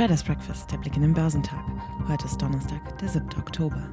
Traders Breakfast, der Blick in den Börsentag. Heute ist Donnerstag, der 7. Oktober.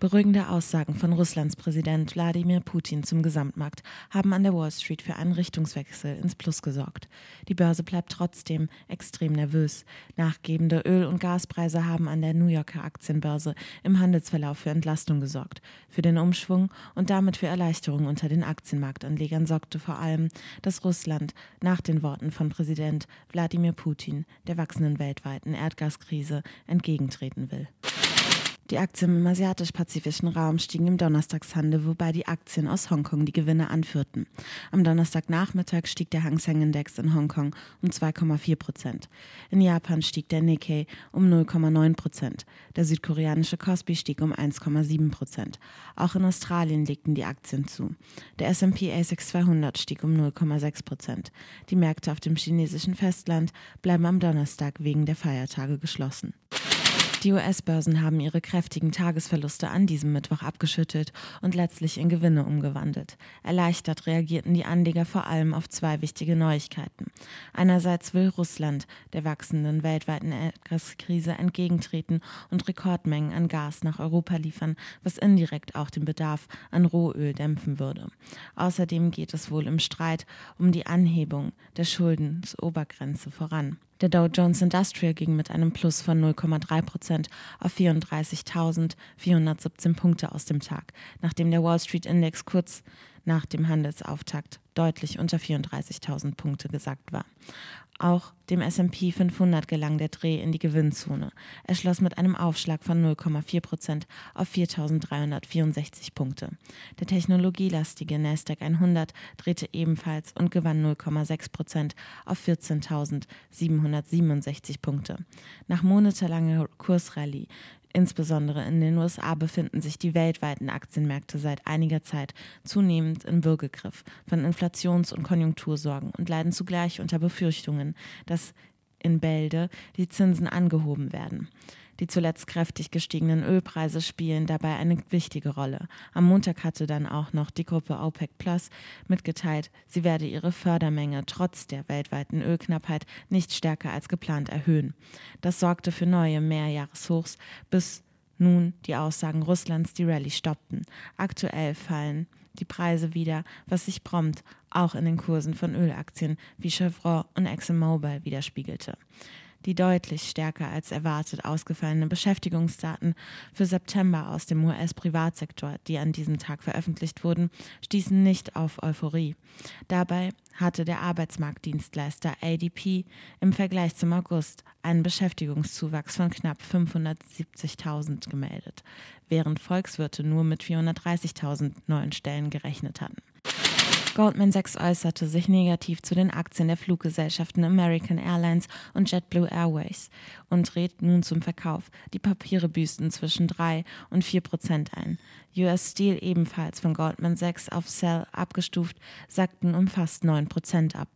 Beruhigende Aussagen von Russlands Präsident Wladimir Putin zum Gesamtmarkt haben an der Wall Street für einen Richtungswechsel ins Plus gesorgt. Die Börse bleibt trotzdem extrem nervös. Nachgebende Öl- und Gaspreise haben an der New Yorker Aktienbörse im Handelsverlauf für Entlastung gesorgt. Für den Umschwung und damit für Erleichterung unter den Aktienmarktanlegern sorgte vor allem, dass Russland nach den Worten von Präsident Wladimir Putin der wachsenden weltweiten Erdgaskrise entgegentreten will. Die Aktien im asiatisch-pazifischen Raum stiegen im Donnerstagshandel, wobei die Aktien aus Hongkong die Gewinne anführten. Am Donnerstagnachmittag stieg der Hang Seng Index in Hongkong um 2,4 Prozent. In Japan stieg der Nikkei um 0,9 Prozent. Der südkoreanische Kospi stieg um 1,7 Prozent. Auch in Australien legten die Aktien zu. Der S&P ASX 200 stieg um 0,6 Prozent. Die Märkte auf dem chinesischen Festland bleiben am Donnerstag wegen der Feiertage geschlossen. Die US-Börsen haben ihre kräftigen Tagesverluste an diesem Mittwoch abgeschüttelt und letztlich in Gewinne umgewandelt. Erleichtert reagierten die Anleger vor allem auf zwei wichtige Neuigkeiten. Einerseits will Russland der wachsenden weltweiten Gaskrise entgegentreten und Rekordmengen an Gas nach Europa liefern, was indirekt auch den Bedarf an Rohöl dämpfen würde. Außerdem geht es wohl im Streit um die Anhebung der Schuldensobergrenze voran. Der Dow Jones Industrial ging mit einem Plus von 0,3 Prozent auf 34.417 Punkte aus dem Tag, nachdem der Wall Street Index kurz nach dem Handelsauftakt deutlich unter 34.000 Punkte gesackt war. Auch dem S&P 500 gelang der Dreh in die Gewinnzone. Er schloss mit einem Aufschlag von 0,4 Prozent auf 4.364 Punkte. Der technologielastige Nasdaq 100 drehte ebenfalls und gewann 0,6 Prozent auf 14.767 Punkte. Nach monatelanger Kursrallye Insbesondere in den USA befinden sich die weltweiten Aktienmärkte seit einiger Zeit zunehmend im Würgegriff von Inflations- und Konjunktursorgen und leiden zugleich unter Befürchtungen, dass in Bälde die Zinsen angehoben werden. Die zuletzt kräftig gestiegenen Ölpreise spielen dabei eine wichtige Rolle. Am Montag hatte dann auch noch die Gruppe OPEC Plus mitgeteilt, sie werde ihre Fördermenge trotz der weltweiten Ölknappheit nicht stärker als geplant erhöhen. Das sorgte für neue Mehrjahreshochs, bis nun die Aussagen Russlands die Rallye stoppten. Aktuell fallen die Preise wieder, was sich prompt auch in den Kursen von Ölaktien wie Chevron und ExxonMobil widerspiegelte. Die deutlich stärker als erwartet ausgefallenen Beschäftigungsdaten für September aus dem US-Privatsektor, die an diesem Tag veröffentlicht wurden, stießen nicht auf Euphorie. Dabei hatte der Arbeitsmarktdienstleister ADP im Vergleich zum August einen Beschäftigungszuwachs von knapp 570.000 gemeldet, während Volkswirte nur mit 430.000 neuen Stellen gerechnet hatten. Goldman Sachs äußerte sich negativ zu den Aktien der Fluggesellschaften American Airlines und JetBlue Airways und rät nun zum Verkauf. Die Papiere büßten zwischen 3 und 4 Prozent ein. US Steel ebenfalls von Goldman Sachs auf Sell abgestuft, sackten um fast 9 Prozent ab.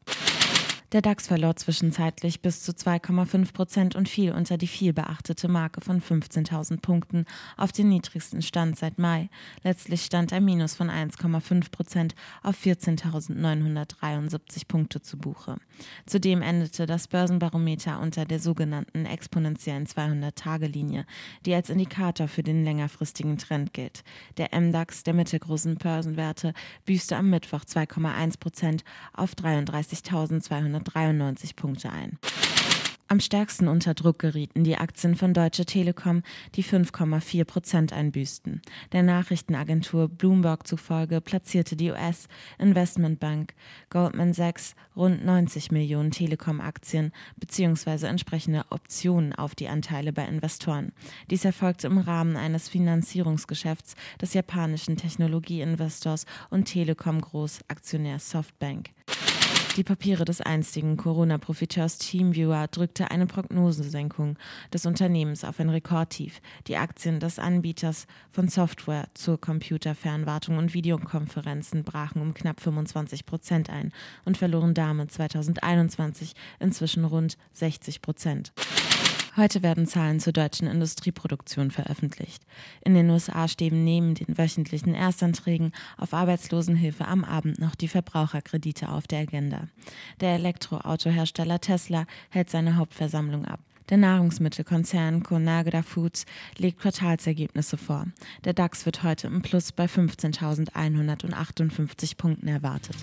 Der DAX verlor zwischenzeitlich bis zu 2,5 Prozent und fiel unter die viel beachtete Marke von 15.000 Punkten auf den niedrigsten Stand seit Mai. Letztlich stand ein Minus von 1,5 Prozent auf 14.973 Punkte zu Buche. Zudem endete das Börsenbarometer unter der sogenannten exponentiellen 200-Tage-Linie, die als Indikator für den längerfristigen Trend gilt. Der MDAX der mittelgroßen Börsenwerte büßte am Mittwoch 2,1 Prozent auf 33.200 93 Punkte ein. Am stärksten unter Druck gerieten die Aktien von Deutsche Telekom, die 5,4 Prozent einbüßten. Der Nachrichtenagentur Bloomberg zufolge platzierte die US-Investmentbank Goldman Sachs rund 90 Millionen Telekom-Aktien bzw. entsprechende Optionen auf die Anteile bei Investoren. Dies erfolgte im Rahmen eines Finanzierungsgeschäfts des japanischen Technologieinvestors und Telekom-Großaktionärs Softbank. Die Papiere des einstigen Corona-Profiteurs Teamviewer drückte eine Prognosesenkung des Unternehmens auf ein Rekordtief. Die Aktien des Anbieters von Software zur Computerfernwartung und Videokonferenzen brachen um knapp 25 Prozent ein und verloren damit 2021 inzwischen rund 60 Prozent. Heute werden Zahlen zur deutschen Industrieproduktion veröffentlicht. In den USA stehen neben den wöchentlichen Erstanträgen auf Arbeitslosenhilfe am Abend noch die Verbraucherkredite auf der Agenda. Der Elektroautohersteller Tesla hält seine Hauptversammlung ab. Der Nahrungsmittelkonzern Conagra Foods legt Quartalsergebnisse vor. Der DAX wird heute im Plus bei 15.158 Punkten erwartet.